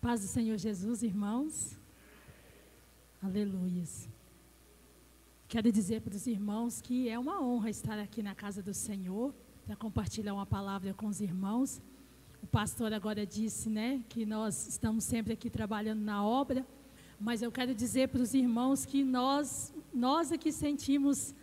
Paz do Senhor Jesus, irmãos. Aleluias. Quero dizer para os irmãos que é uma honra estar aqui na casa do Senhor para compartilhar uma palavra com os irmãos. O pastor agora disse, né, que nós estamos sempre aqui trabalhando na obra, mas eu quero dizer para os irmãos que nós, nós aqui sentimos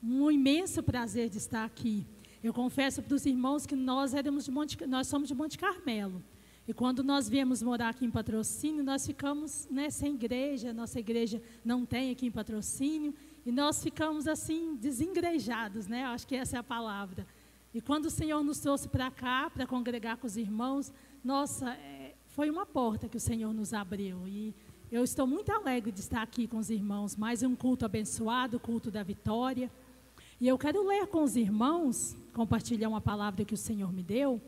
um imenso prazer de estar aqui. Eu confesso para os irmãos que nós éramos de Monte, nós somos de Monte Carmelo. E quando nós viemos morar aqui em patrocínio, nós ficamos né, sem igreja, nossa igreja não tem aqui em patrocínio, e nós ficamos assim, desengrejados, né? Acho que essa é a palavra. E quando o Senhor nos trouxe para cá, para congregar com os irmãos, nossa, é, foi uma porta que o Senhor nos abriu. E eu estou muito alegre de estar aqui com os irmãos. Mais um culto abençoado, culto da vitória. E eu quero ler com os irmãos, compartilhar uma palavra que o Senhor me deu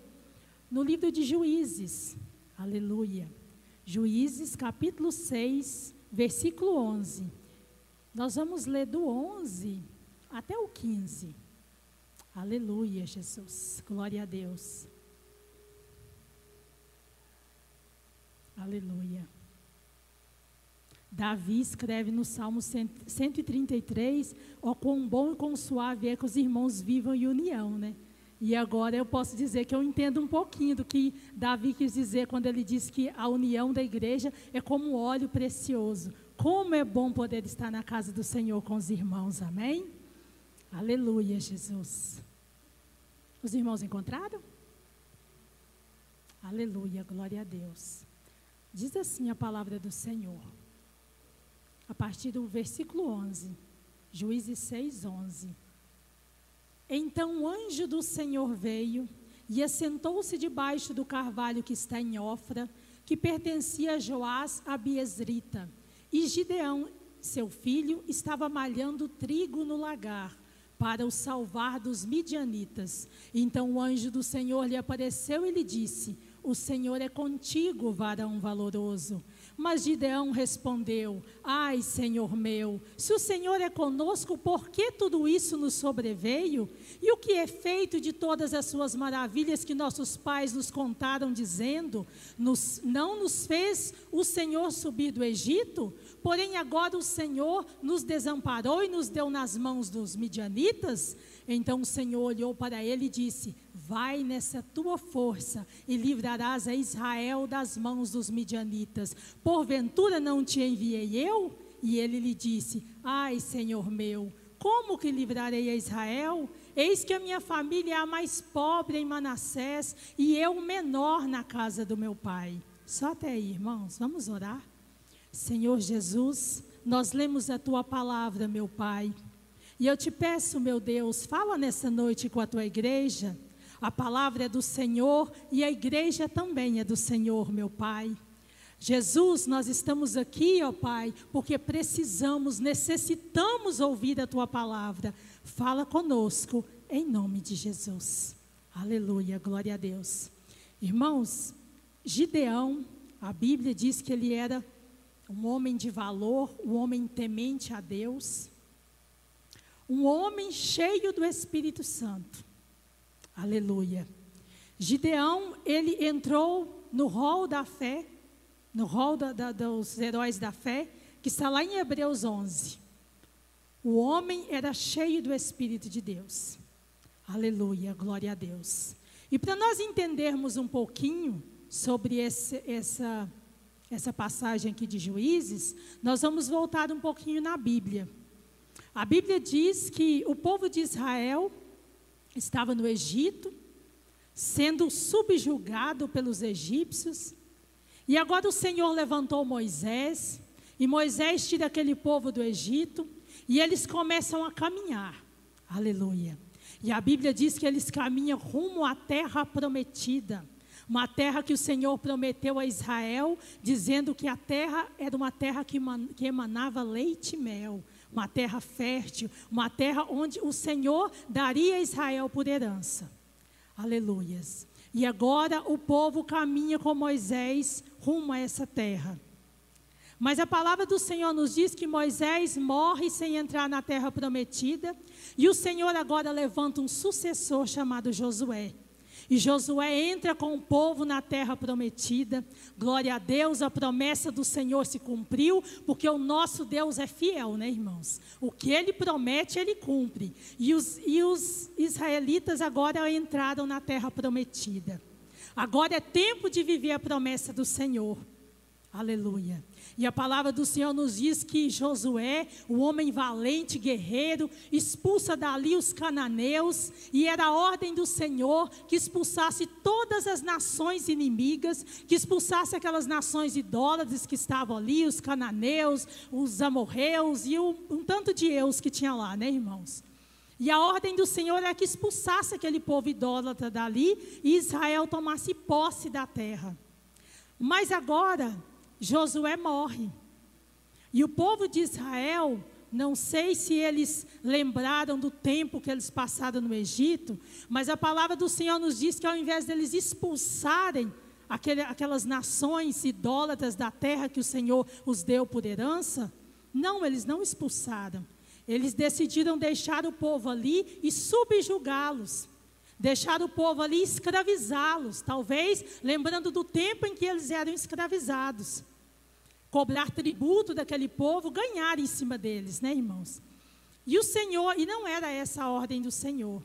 no livro de Juízes. Aleluia. Juízes, capítulo 6, versículo 11. Nós vamos ler do 11 até o 15. Aleluia, Jesus. Glória a Deus. Aleluia. Davi escreve no Salmo 133, ó quão bom e quão suave é que os irmãos vivam em união, né? E agora eu posso dizer que eu entendo um pouquinho do que Davi quis dizer quando ele disse que a união da igreja é como óleo precioso. Como é bom poder estar na casa do Senhor com os irmãos, amém? Aleluia, Jesus. Os irmãos encontraram? Aleluia, glória a Deus. Diz assim a palavra do Senhor, a partir do versículo 11, Juízes 6, 11. Então o anjo do Senhor veio e assentou-se debaixo do carvalho que está em Ofra, que pertencia a Joás a Biesrita. E Gideão, seu filho, estava malhando trigo no lagar para o salvar dos midianitas. Então o anjo do Senhor lhe apareceu e lhe disse: O Senhor é contigo, varão valoroso. Mas Gideão respondeu: Ai, Senhor meu, se o Senhor é conosco, por que tudo isso nos sobreveio? E o que é feito de todas as suas maravilhas que nossos pais nos contaram, dizendo: nos, Não nos fez o Senhor subir do Egito? Porém, agora o Senhor nos desamparou e nos deu nas mãos dos midianitas? Então o Senhor olhou para ele e disse: Vai nessa tua força e livrarás a Israel das mãos dos midianitas. Porventura não te enviei eu? E ele lhe disse: Ai, Senhor meu, como que livrarei a Israel? Eis que a minha família é a mais pobre em Manassés e eu o menor na casa do meu pai. Só até aí, irmãos, vamos orar? Senhor Jesus, nós lemos a tua palavra, meu Pai. E eu te peço, meu Deus, fala nessa noite com a tua igreja a palavra é do Senhor e a igreja também é do Senhor, meu Pai. Jesus, nós estamos aqui, ó Pai, porque precisamos, necessitamos ouvir a tua palavra. Fala conosco, em nome de Jesus. Aleluia, glória a Deus. Irmãos, Gideão, a Bíblia diz que ele era um homem de valor, um homem temente a Deus, um homem cheio do Espírito Santo. Aleluia. Gideão, ele entrou no rol da fé, no rol da, da, dos heróis da fé, que está lá em Hebreus 11. O homem era cheio do Espírito de Deus. Aleluia, glória a Deus. E para nós entendermos um pouquinho sobre esse, essa, essa passagem aqui de Juízes, nós vamos voltar um pouquinho na Bíblia. A Bíblia diz que o povo de Israel estava no Egito, sendo subjugado pelos egípcios. E agora o Senhor levantou Moisés, e Moisés tira aquele povo do Egito, e eles começam a caminhar. Aleluia. E a Bíblia diz que eles caminham rumo à terra prometida. Uma terra que o Senhor prometeu a Israel, dizendo que a terra era uma terra que emanava leite e mel uma terra fértil, uma terra onde o Senhor daria a Israel por herança. Aleluias. E agora o povo caminha com Moisés rumo a essa terra. Mas a palavra do Senhor nos diz que Moisés morre sem entrar na terra prometida, e o Senhor agora levanta um sucessor chamado Josué. E Josué entra com o povo na terra prometida. Glória a Deus, a promessa do Senhor se cumpriu, porque o nosso Deus é fiel, né, irmãos? O que ele promete, ele cumpre. E os, e os israelitas agora entraram na terra prometida. Agora é tempo de viver a promessa do Senhor. Aleluia. E a palavra do Senhor nos diz que Josué, o homem valente, guerreiro, expulsa dali os cananeus, e era a ordem do Senhor que expulsasse todas as nações inimigas, que expulsasse aquelas nações idólatras que estavam ali, os cananeus, os amorreus e um, um tanto de eus que tinha lá, né, irmãos? E a ordem do Senhor era que expulsasse aquele povo idólatra dali e Israel tomasse posse da terra. Mas agora, Josué morre. E o povo de Israel, não sei se eles lembraram do tempo que eles passaram no Egito, mas a palavra do Senhor nos diz que ao invés deles expulsarem aquele, aquelas nações idólatras da terra que o Senhor os deu por herança, não, eles não expulsaram. Eles decidiram deixar o povo ali e subjugá-los. Deixar o povo ali escravizá-los, talvez lembrando do tempo em que eles eram escravizados. Cobrar tributo daquele povo, ganhar em cima deles, né, irmãos? E o Senhor, e não era essa a ordem do Senhor.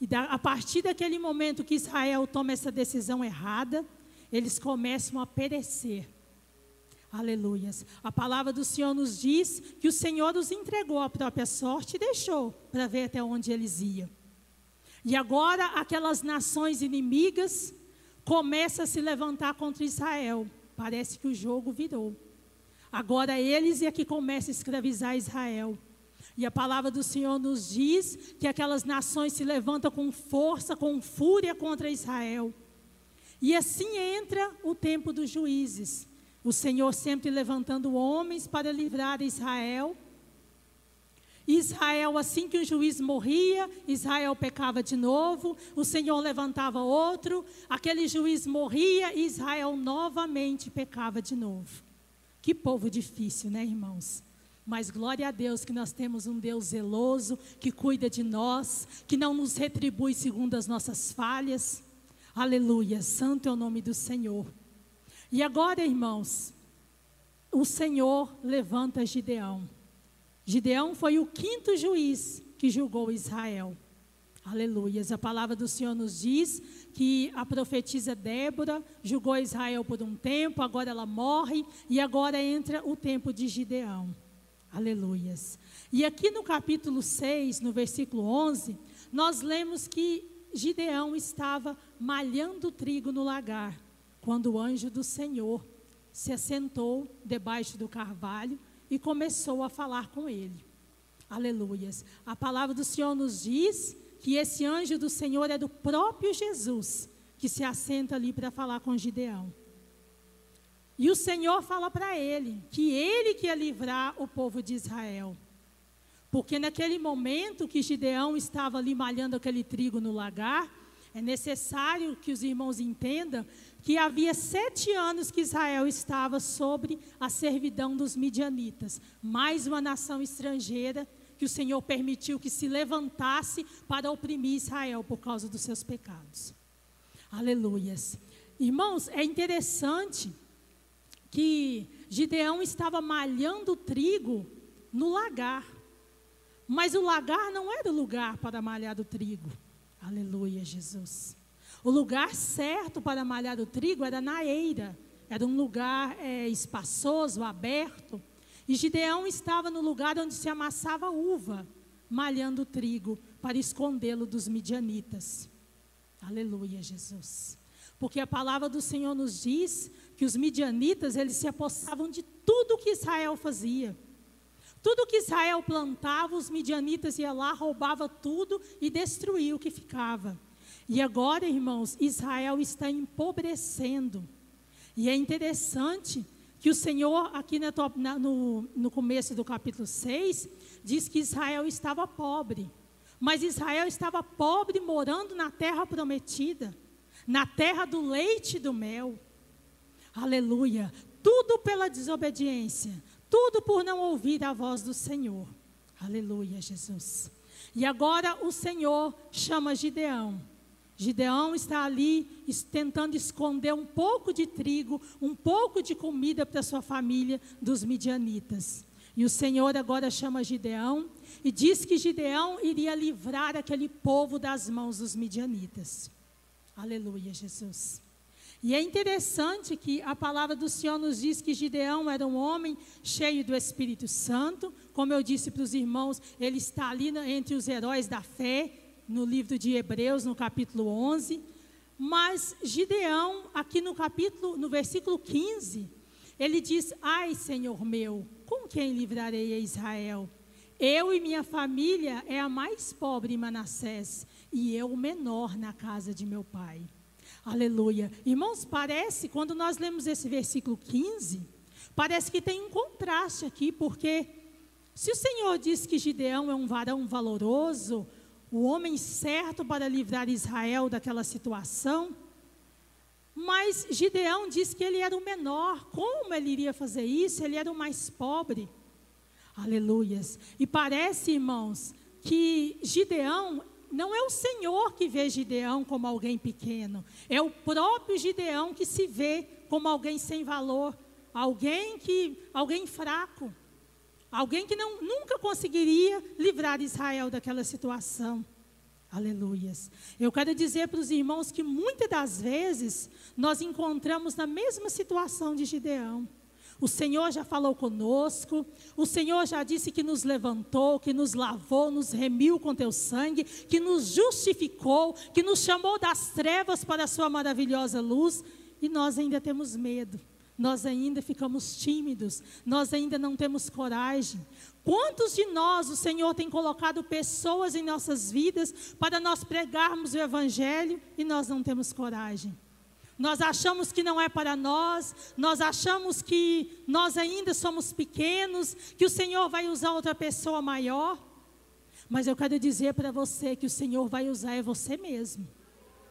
E da, a partir daquele momento que Israel toma essa decisão errada, eles começam a perecer. Aleluias. A palavra do Senhor nos diz que o Senhor os entregou à própria sorte e deixou para ver até onde eles iam. E agora aquelas nações inimigas começam a se levantar contra Israel. Parece que o jogo virou. Agora eles é que começam a escravizar Israel. E a palavra do Senhor nos diz que aquelas nações se levantam com força, com fúria contra Israel. E assim entra o tempo dos juízes. O Senhor sempre levantando homens para livrar Israel Israel, assim que o juiz morria, Israel pecava de novo, o Senhor levantava outro, aquele juiz morria e Israel novamente pecava de novo. Que povo difícil, né, irmãos? Mas glória a Deus que nós temos um Deus zeloso, que cuida de nós, que não nos retribui segundo as nossas falhas. Aleluia, santo é o nome do Senhor. E agora, irmãos, o Senhor levanta Gideão. Gideão foi o quinto juiz que julgou Israel. Aleluias. A palavra do Senhor nos diz que a profetisa Débora julgou Israel por um tempo, agora ela morre e agora entra o tempo de Gideão. Aleluias. E aqui no capítulo 6, no versículo 11, nós lemos que Gideão estava malhando trigo no lagar, quando o anjo do Senhor se assentou debaixo do carvalho e começou a falar com ele. Aleluias. A palavra do Senhor nos diz que esse anjo do Senhor é do próprio Jesus que se assenta ali para falar com Gideão. E o Senhor fala para ele que ele que ia livrar o povo de Israel. Porque naquele momento que Gideão estava ali malhando aquele trigo no lagar, é necessário que os irmãos entendam que havia sete anos que Israel estava sobre a servidão dos midianitas, mais uma nação estrangeira que o Senhor permitiu que se levantasse para oprimir Israel por causa dos seus pecados. Aleluias. Irmãos, é interessante que Gideão estava malhando trigo no lagar. Mas o lagar não era o lugar para malhar o trigo. Aleluia, Jesus. O lugar certo para malhar o trigo era na eira. Era um lugar é, espaçoso, aberto. E Gideão estava no lugar onde se amassava uva, malhando o trigo para escondê-lo dos midianitas. Aleluia, Jesus. Porque a palavra do Senhor nos diz que os midianitas, eles se apossavam de tudo que Israel fazia. Tudo que Israel plantava, os midianitas iam lá, roubava tudo e destruía o que ficava. E agora, irmãos, Israel está empobrecendo. E é interessante que o Senhor, aqui na, na, no, no começo do capítulo 6, diz que Israel estava pobre. Mas Israel estava pobre morando na terra prometida, na terra do leite e do mel. Aleluia. Tudo pela desobediência, tudo por não ouvir a voz do Senhor. Aleluia, Jesus. E agora o Senhor chama Gideão. Gideão está ali tentando esconder um pouco de trigo, um pouco de comida para sua família dos midianitas. E o Senhor agora chama Gideão e diz que Gideão iria livrar aquele povo das mãos dos midianitas. Aleluia, Jesus. E é interessante que a palavra do Senhor nos diz que Gideão era um homem cheio do Espírito Santo. Como eu disse para os irmãos, ele está ali entre os heróis da fé, no livro de Hebreus, no capítulo 11. Mas Gideão, aqui no capítulo, no versículo 15, ele diz: Ai, Senhor meu, com quem livrarei a Israel? Eu e minha família é a mais pobre em Manassés, e eu o menor na casa de meu pai. Aleluia. Irmãos, parece, quando nós lemos esse versículo 15, parece que tem um contraste aqui, porque se o Senhor diz que Gideão é um varão valoroso, o homem certo para livrar Israel daquela situação, mas Gideão diz que ele era o menor. Como ele iria fazer isso? Ele era o mais pobre. Aleluias. E parece, irmãos, que Gideão não é o Senhor que vê Gideão como alguém pequeno, é o próprio Gideão que se vê como alguém sem valor, alguém que alguém fraco, alguém que não, nunca conseguiria livrar Israel daquela situação. Aleluias. Eu quero dizer para os irmãos que muitas das vezes nós encontramos na mesma situação de Gideão. O Senhor já falou conosco, o Senhor já disse que nos levantou, que nos lavou, nos remiu com teu sangue, que nos justificou, que nos chamou das trevas para a sua maravilhosa luz, e nós ainda temos medo. Nós ainda ficamos tímidos, nós ainda não temos coragem. Quantos de nós o Senhor tem colocado pessoas em nossas vidas para nós pregarmos o Evangelho e nós não temos coragem? Nós achamos que não é para nós, nós achamos que nós ainda somos pequenos, que o Senhor vai usar outra pessoa maior. Mas eu quero dizer para você que o Senhor vai usar é você mesmo.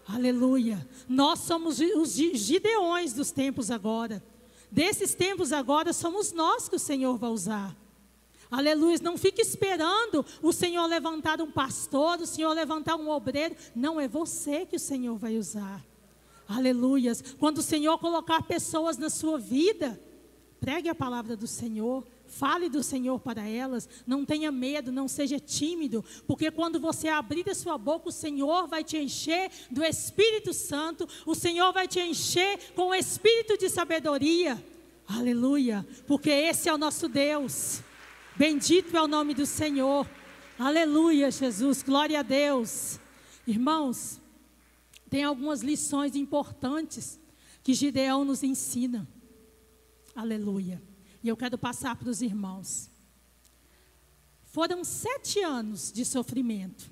Aleluia. Nós somos os gideões dos tempos agora. Desses tempos agora somos nós que o Senhor vai usar. Aleluia. Não fique esperando o Senhor levantar um pastor, o Senhor levantar um obreiro. Não, é você que o Senhor vai usar. Aleluias. Quando o Senhor colocar pessoas na sua vida, pregue a palavra do Senhor. Fale do Senhor para elas, não tenha medo, não seja tímido, porque quando você abrir a sua boca, o Senhor vai te encher do Espírito Santo, o Senhor vai te encher com o espírito de sabedoria. Aleluia, porque esse é o nosso Deus. Bendito é o nome do Senhor. Aleluia, Jesus. Glória a Deus. Irmãos, tem algumas lições importantes que Gideão nos ensina. Aleluia. E eu quero passar para os irmãos. Foram sete anos de sofrimento.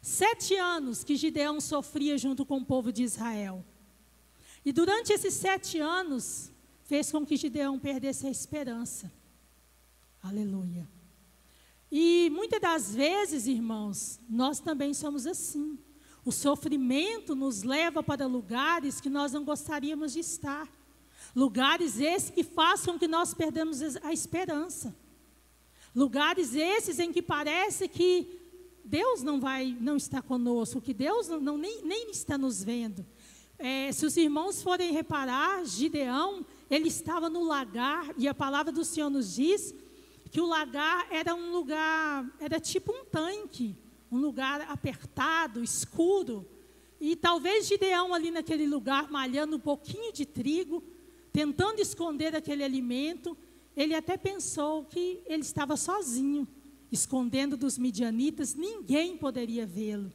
Sete anos que Gideão sofria junto com o povo de Israel. E durante esses sete anos, fez com que Gideão perdesse a esperança. Aleluia. E muitas das vezes, irmãos, nós também somos assim. O sofrimento nos leva para lugares que nós não gostaríamos de estar. Lugares esses que façam que nós perdamos a esperança. Lugares esses em que parece que Deus não vai, não está conosco, que Deus não, não nem, nem está nos vendo. É, se os irmãos forem reparar, Gideão, ele estava no lagar, e a palavra do Senhor nos diz que o lagar era um lugar, era tipo um tanque um lugar apertado, escuro. E talvez Gideão ali naquele lugar, malhando um pouquinho de trigo, tentando esconder aquele alimento, ele até pensou que ele estava sozinho, escondendo dos midianitas, ninguém poderia vê-lo.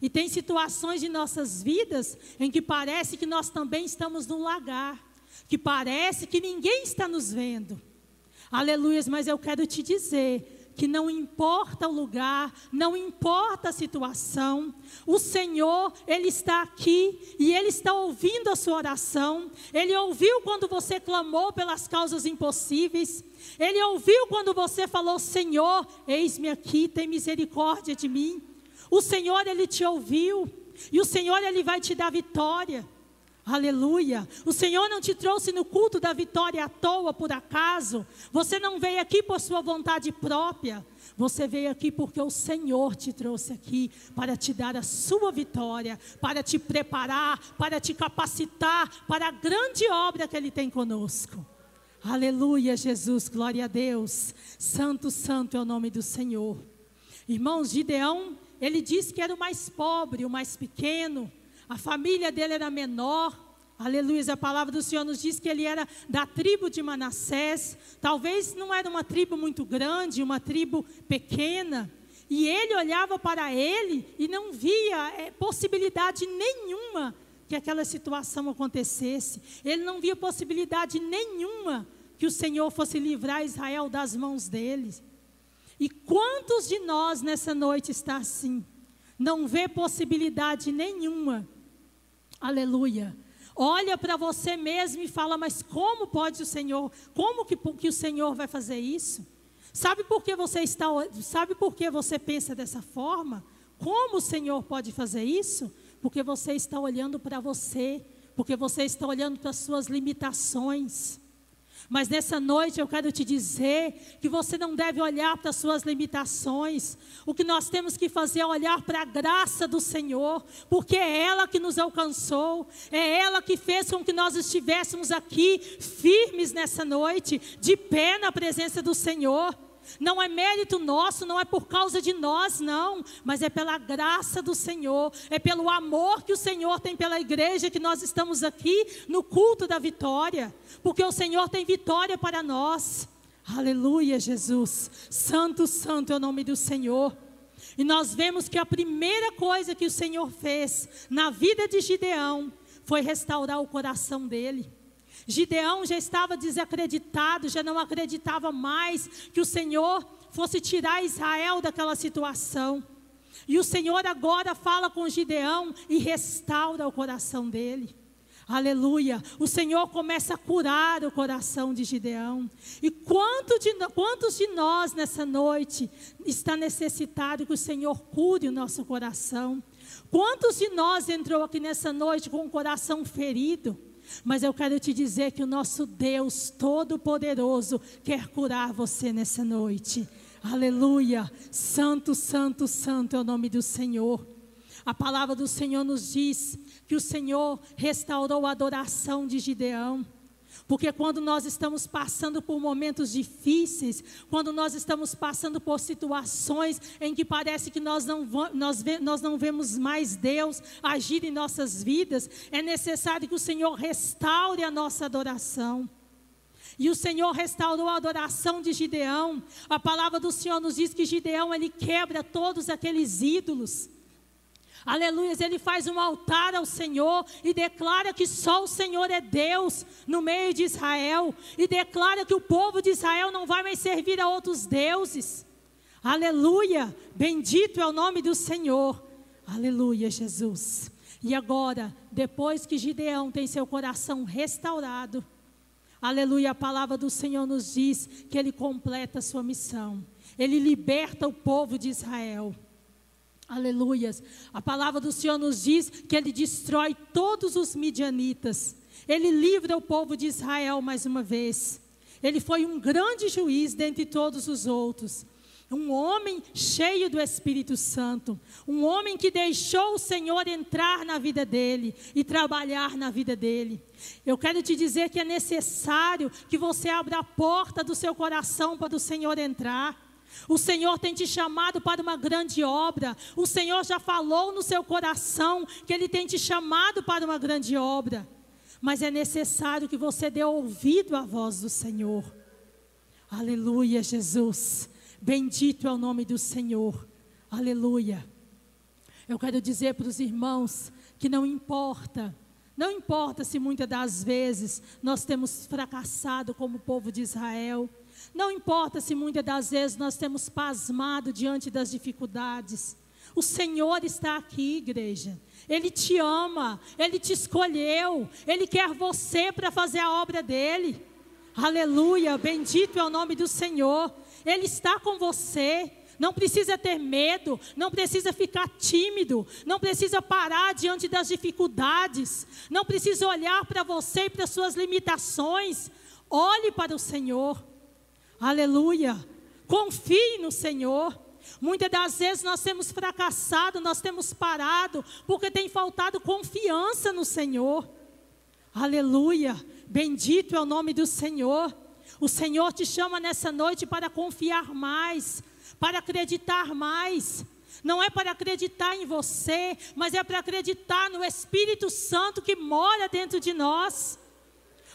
E tem situações de nossas vidas em que parece que nós também estamos num lagar, que parece que ninguém está nos vendo. Aleluias, mas eu quero te dizer que não importa o lugar, não importa a situação, o Senhor, Ele está aqui e Ele está ouvindo a sua oração. Ele ouviu quando você clamou pelas causas impossíveis. Ele ouviu quando você falou: Senhor, eis-me aqui, tem misericórdia de mim. O Senhor, Ele te ouviu e o Senhor, Ele vai te dar vitória. Aleluia. O Senhor não te trouxe no culto da vitória à toa, por acaso. Você não veio aqui por sua vontade própria. Você veio aqui porque o Senhor te trouxe aqui para te dar a sua vitória, para te preparar, para te capacitar para a grande obra que Ele tem conosco. Aleluia, Jesus, glória a Deus. Santo, santo é o nome do Senhor. Irmãos, Gideão, ele disse que era o mais pobre, o mais pequeno, a família dele era menor. Aleluia, a palavra do Senhor nos diz que ele era da tribo de Manassés. Talvez não era uma tribo muito grande, uma tribo pequena. E ele olhava para ele e não via é, possibilidade nenhuma que aquela situação acontecesse. Ele não via possibilidade nenhuma que o Senhor fosse livrar Israel das mãos deles. E quantos de nós nessa noite está assim? Não vê possibilidade nenhuma. Aleluia olha para você mesmo e fala: Mas como pode o Senhor? Como que, que o Senhor vai fazer isso? Sabe por que você está? Sabe por que você pensa dessa forma? Como o Senhor pode fazer isso? Porque você está olhando para você, porque você está olhando para as suas limitações. Mas nessa noite eu quero te dizer que você não deve olhar para as suas limitações. O que nós temos que fazer é olhar para a graça do Senhor, porque é ela que nos alcançou, é ela que fez com que nós estivéssemos aqui firmes nessa noite, de pé na presença do Senhor. Não é mérito nosso, não é por causa de nós, não, mas é pela graça do Senhor, é pelo amor que o Senhor tem pela igreja que nós estamos aqui no culto da vitória, porque o Senhor tem vitória para nós. Aleluia, Jesus. Santo, santo é o nome do Senhor. E nós vemos que a primeira coisa que o Senhor fez na vida de Gideão foi restaurar o coração dele. Gideão já estava desacreditado, já não acreditava mais que o Senhor fosse tirar Israel daquela situação. E o Senhor agora fala com Gideão e restaura o coração dele. Aleluia. O Senhor começa a curar o coração de Gideão. E quanto de, quantos de nós nessa noite está necessitado que o Senhor cure o nosso coração? Quantos de nós entrou aqui nessa noite com o coração ferido? Mas eu quero te dizer que o nosso Deus Todo-Poderoso quer curar você nessa noite. Aleluia! Santo, santo, santo é o nome do Senhor. A palavra do Senhor nos diz que o Senhor restaurou a adoração de Gideão. Porque quando nós estamos passando por momentos difíceis, quando nós estamos passando por situações em que parece que nós não, nós, nós não vemos mais Deus agir em nossas vidas, é necessário que o Senhor restaure a nossa adoração. E o Senhor restaurou a adoração de Gideão. A palavra do Senhor nos diz que Gideão ele quebra todos aqueles ídolos. Aleluia, ele faz um altar ao Senhor e declara que só o Senhor é Deus no meio de Israel e declara que o povo de Israel não vai mais servir a outros deuses. Aleluia, bendito é o nome do Senhor. Aleluia, Jesus. E agora, depois que Gideão tem seu coração restaurado, aleluia, a palavra do Senhor nos diz que ele completa a sua missão. Ele liberta o povo de Israel. Aleluias. A palavra do Senhor nos diz que ele destrói todos os midianitas. Ele livra o povo de Israel mais uma vez. Ele foi um grande juiz dentre todos os outros. Um homem cheio do Espírito Santo. Um homem que deixou o Senhor entrar na vida dele e trabalhar na vida dele. Eu quero te dizer que é necessário que você abra a porta do seu coração para o Senhor entrar. O Senhor tem te chamado para uma grande obra. O Senhor já falou no seu coração que Ele tem te chamado para uma grande obra. Mas é necessário que você dê ouvido à voz do Senhor. Aleluia, Jesus. Bendito é o nome do Senhor. Aleluia. Eu quero dizer para os irmãos que não importa, não importa se muitas das vezes nós temos fracassado como povo de Israel. Não importa se muitas das vezes nós temos pasmado diante das dificuldades. O Senhor está aqui, igreja. Ele te ama, ele te escolheu, ele quer você para fazer a obra dele. Aleluia, bendito é o nome do Senhor. Ele está com você. não precisa ter medo, não precisa ficar tímido, não precisa parar diante das dificuldades, não precisa olhar para você e para suas limitações. Olhe para o Senhor. Aleluia. Confie no Senhor. Muitas das vezes nós temos fracassado, nós temos parado, porque tem faltado confiança no Senhor. Aleluia. Bendito é o nome do Senhor. O Senhor te chama nessa noite para confiar mais, para acreditar mais. Não é para acreditar em você, mas é para acreditar no Espírito Santo que mora dentro de nós.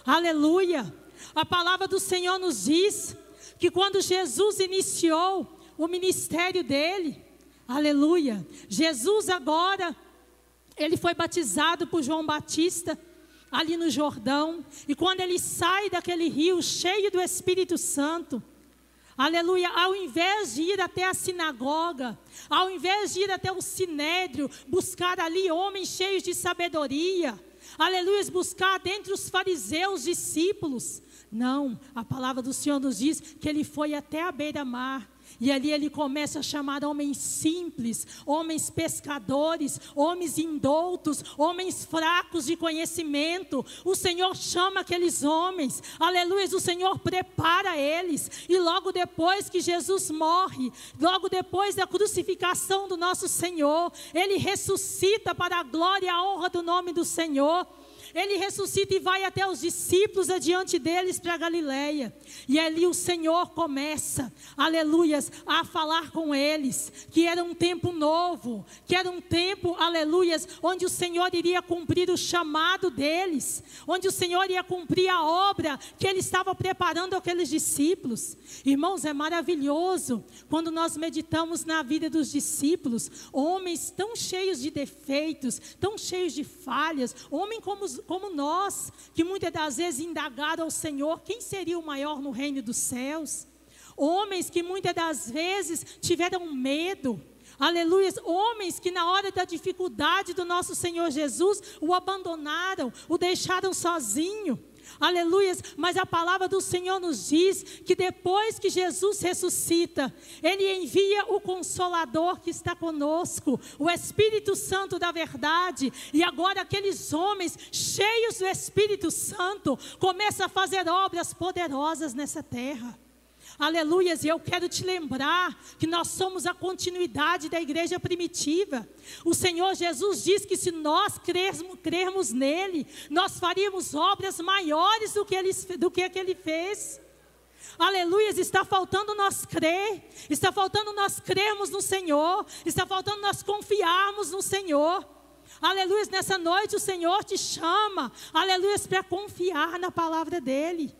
Aleluia. A palavra do Senhor nos diz que quando Jesus iniciou o ministério dele, aleluia. Jesus agora, ele foi batizado por João Batista ali no Jordão, e quando ele sai daquele rio cheio do Espírito Santo, aleluia, ao invés de ir até a sinagoga, ao invés de ir até o sinédrio, buscar ali homens cheios de sabedoria, aleluia, buscar dentre os fariseus discípulos, não, a palavra do Senhor nos diz que ele foi até a beira-mar. E ali ele começa a chamar homens simples, homens pescadores, homens indoutos, homens fracos de conhecimento. O Senhor chama aqueles homens, aleluia. O Senhor prepara eles. E logo depois que Jesus morre, logo depois da crucificação do nosso Senhor, ele ressuscita para a glória e a honra do nome do Senhor. Ele ressuscita e vai até os discípulos adiante deles para Galiléia. E ali o Senhor começa, aleluias, a falar com eles, que era um tempo novo, que era um tempo, aleluias, onde o Senhor iria cumprir o chamado deles, onde o Senhor ia cumprir a obra que ele estava preparando aqueles discípulos. Irmãos, é maravilhoso quando nós meditamos na vida dos discípulos, homens tão cheios de defeitos, tão cheios de falhas, homens como como nós, que muitas das vezes indagaram ao Senhor quem seria o maior no reino dos céus. Homens que muitas das vezes tiveram medo, Aleluia. Homens que na hora da dificuldade do nosso Senhor Jesus o abandonaram, o deixaram sozinho. Aleluias, mas a palavra do Senhor nos diz que depois que Jesus ressuscita, Ele envia o Consolador que está conosco, o Espírito Santo da verdade, e agora aqueles homens cheios do Espírito Santo começam a fazer obras poderosas nessa terra. Aleluias, e eu quero te lembrar que nós somos a continuidade da igreja primitiva. O Senhor Jesus diz que se nós crermos, crermos nele, nós faríamos obras maiores do que ele, do que, que ele fez. Aleluias, está faltando nós crer, está faltando nós crermos no Senhor, está faltando nós confiarmos no Senhor. Aleluia, nessa noite o Senhor te chama, aleluia, para confiar na palavra dEle.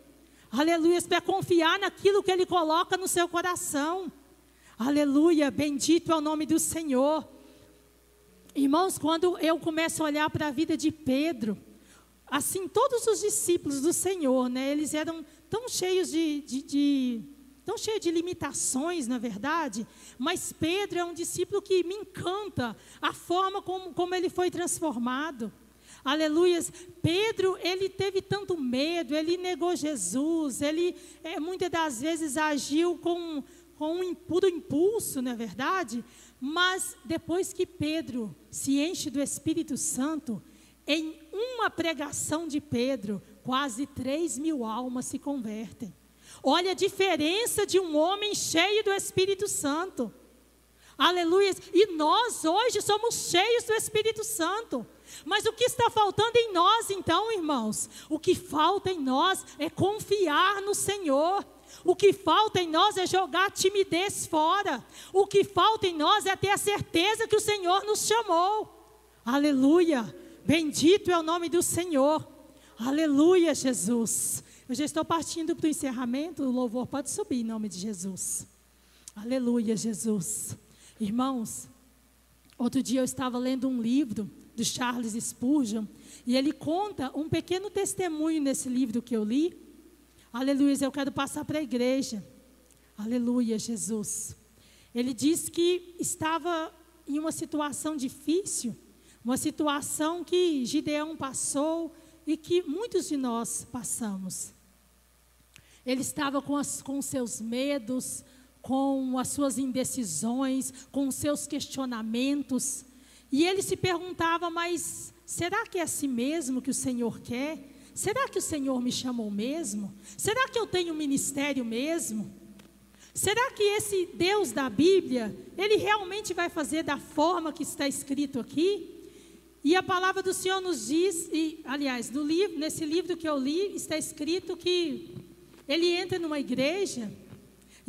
Aleluia, para confiar naquilo que Ele coloca no seu coração. Aleluia, bendito é o nome do Senhor. Irmãos, quando eu começo a olhar para a vida de Pedro, assim, todos os discípulos do Senhor, né, eles eram tão cheios de, de, de tão cheios de limitações, na verdade, mas Pedro é um discípulo que me encanta a forma como, como ele foi transformado. Aleluias. Pedro, ele teve tanto medo, ele negou Jesus, ele é, muitas das vezes agiu com, com um puro impulso, não é verdade? Mas depois que Pedro se enche do Espírito Santo, em uma pregação de Pedro, quase 3 mil almas se convertem. Olha a diferença de um homem cheio do Espírito Santo. Aleluia. E nós hoje somos cheios do Espírito Santo. Mas o que está faltando em nós, então, irmãos? O que falta em nós é confiar no Senhor. O que falta em nós é jogar a timidez fora. O que falta em nós é ter a certeza que o Senhor nos chamou. Aleluia. Bendito é o nome do Senhor. Aleluia, Jesus. Eu já estou partindo para o encerramento. O louvor pode subir em nome de Jesus. Aleluia, Jesus. Irmãos, outro dia eu estava lendo um livro do Charles Spurgeon, e ele conta um pequeno testemunho nesse livro que eu li. Aleluia, eu quero passar para a igreja. Aleluia, Jesus. Ele diz que estava em uma situação difícil, uma situação que Gideão passou e que muitos de nós passamos. Ele estava com, as, com seus medos, com as suas indecisões, com os seus questionamentos. E ele se perguntava: mas será que é assim mesmo que o Senhor quer? Será que o Senhor me chamou mesmo? Será que eu tenho ministério mesmo? Será que esse Deus da Bíblia, ele realmente vai fazer da forma que está escrito aqui? E a palavra do Senhor nos diz, e, aliás, livro, nesse livro que eu li, está escrito que ele entra numa igreja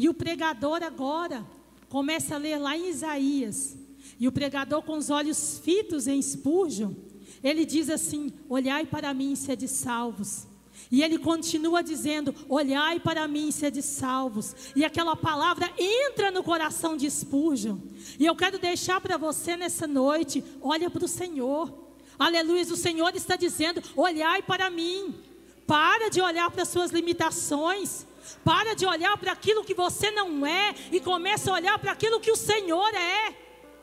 e o pregador agora começa a ler lá em Isaías. E o pregador com os olhos fitos em Spurgeon, ele diz assim: Olhai para mim, sede salvos. E ele continua dizendo: Olhai para mim, sede salvos. E aquela palavra entra no coração de Spurgeon. E eu quero deixar para você nessa noite: olha para o Senhor. Aleluia, o Senhor está dizendo: Olhai para mim. Para de olhar para as suas limitações. Para de olhar para aquilo que você não é e começa a olhar para aquilo que o Senhor é.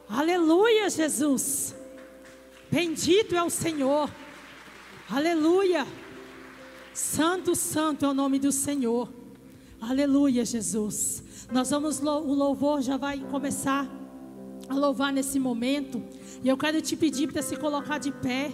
Aleluia, Jesus. Bendito é o Senhor. Aleluia. Santo, santo é o nome do Senhor. Aleluia, Jesus. Nós vamos, o louvor já vai começar a louvar nesse momento. E eu quero te pedir para se colocar de pé.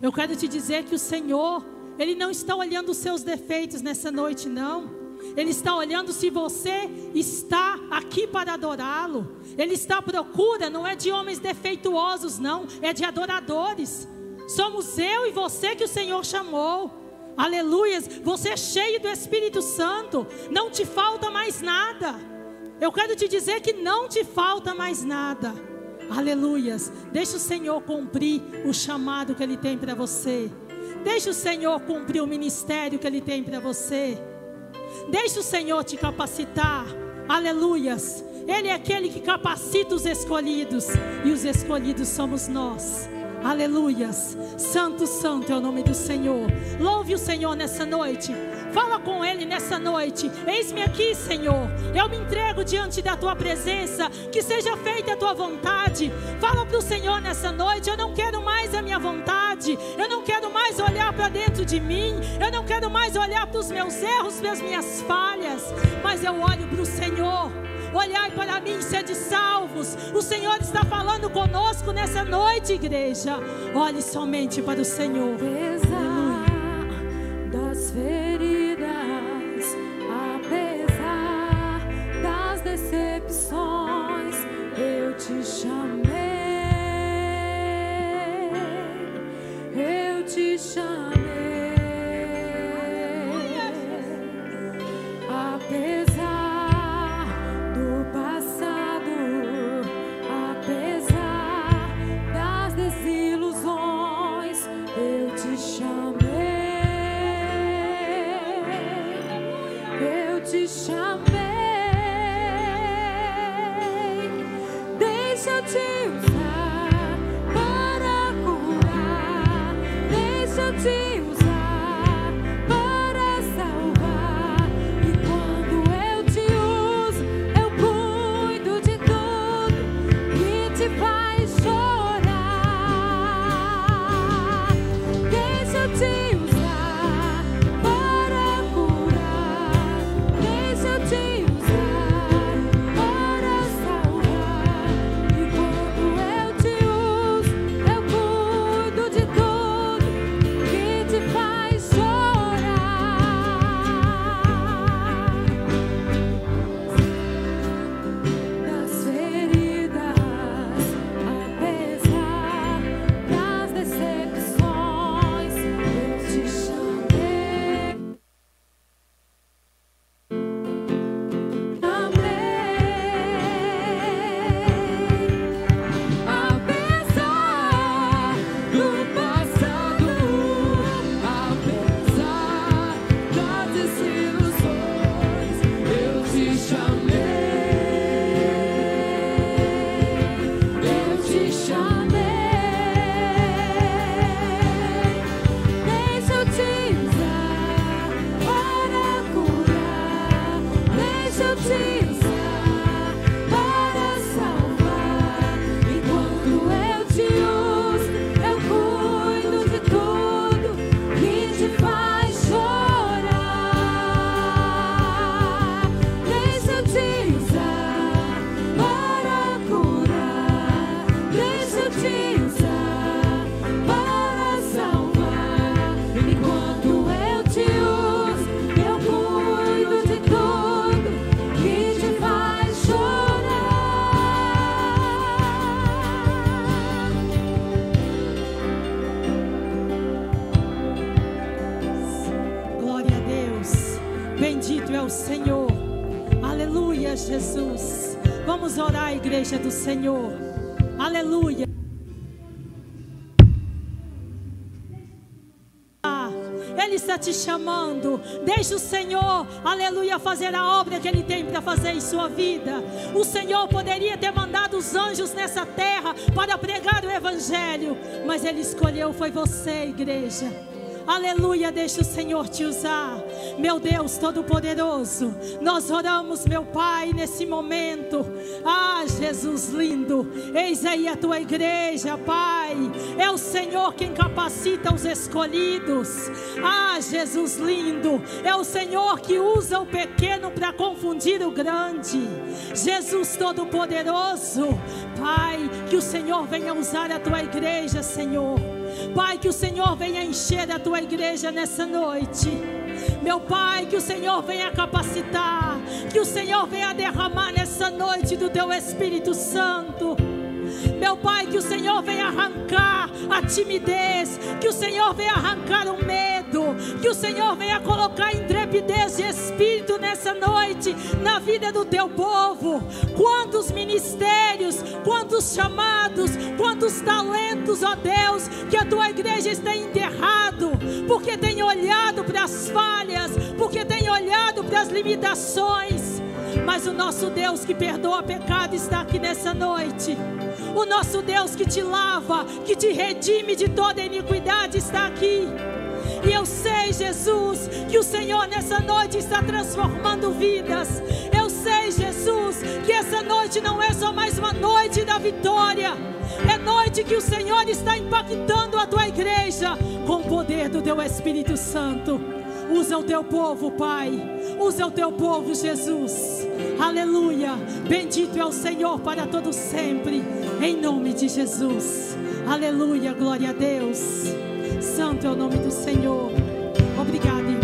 Eu quero te dizer que o Senhor, Ele não está olhando os seus defeitos nessa noite, não. Ele está olhando se você está aqui para adorá-lo. Ele está à procura, não é de homens defeituosos, não, é de adoradores. Somos eu e você que o Senhor chamou. Aleluias, você é cheio do Espírito Santo, não te falta mais nada. Eu quero te dizer que não te falta mais nada. Aleluias, deixa o Senhor cumprir o chamado que Ele tem para você. Deixa o Senhor cumprir o ministério que Ele tem para você. Deixa o Senhor te capacitar. Aleluias. Ele é aquele que capacita os escolhidos. E os escolhidos somos nós. Aleluias. Santo, santo é o nome do Senhor. Louve o Senhor nessa noite. Fala com Ele nessa noite. Eis-me aqui, Senhor. Eu me entrego diante da Tua presença. Que seja feita a Tua vontade. Fala para o Senhor nessa noite. Eu não quero mais a minha vontade. Eu não quero mais olhar para dentro de mim. Eu não quero mais olhar para os meus erros, para as minhas falhas. Mas eu olho para o Senhor. Olhai para mim, sede salvos. O Senhor está falando conosco nessa noite, igreja. Olhe somente para o Senhor. Apesar Jesus. Vamos orar, igreja do Senhor. Aleluia. Ele está te chamando. Deixe o Senhor, aleluia, fazer a obra que Ele tem para fazer em sua vida. O Senhor poderia ter mandado os anjos nessa terra para pregar o Evangelho, mas Ele escolheu, foi você, igreja. Aleluia, deixa o Senhor te usar. Meu Deus Todo-Poderoso, nós oramos, meu Pai, nesse momento. Ah, Jesus lindo, eis aí a tua igreja, Pai. É o Senhor quem capacita os escolhidos. Ah, Jesus lindo, é o Senhor que usa o pequeno para confundir o grande. Jesus Todo-Poderoso, Pai, que o Senhor venha usar a tua igreja, Senhor. Pai, que o Senhor venha encher a tua igreja nessa noite. Meu Pai, que o Senhor venha capacitar, que o Senhor venha derramar nessa noite do teu Espírito Santo. Meu Pai, que o Senhor venha arrancar a timidez, que o Senhor venha arrancar o medo, que o Senhor venha colocar intrepidez de espírito nessa noite na vida do teu povo. Quantos ministérios, quantos chamados, quantos talentos, ó Deus, que a tua igreja está enterrado, porque tem olhado para as falhas, porque tem olhado para as limitações. Mas o nosso Deus que perdoa pecado está aqui nessa noite. O nosso Deus que te lava, que te redime de toda iniquidade está aqui. E eu sei, Jesus, que o Senhor nessa noite está transformando vidas. Eu sei, Jesus, que essa noite não é só mais uma noite da vitória. É noite que o Senhor está impactando a tua igreja com o poder do teu Espírito Santo. Usa o teu povo, Pai. Usa o teu povo, Jesus. Aleluia. Bendito é o Senhor para todo sempre. Em nome de Jesus. Aleluia. Glória a Deus. Santo é o nome do Senhor. Obrigado, irmão.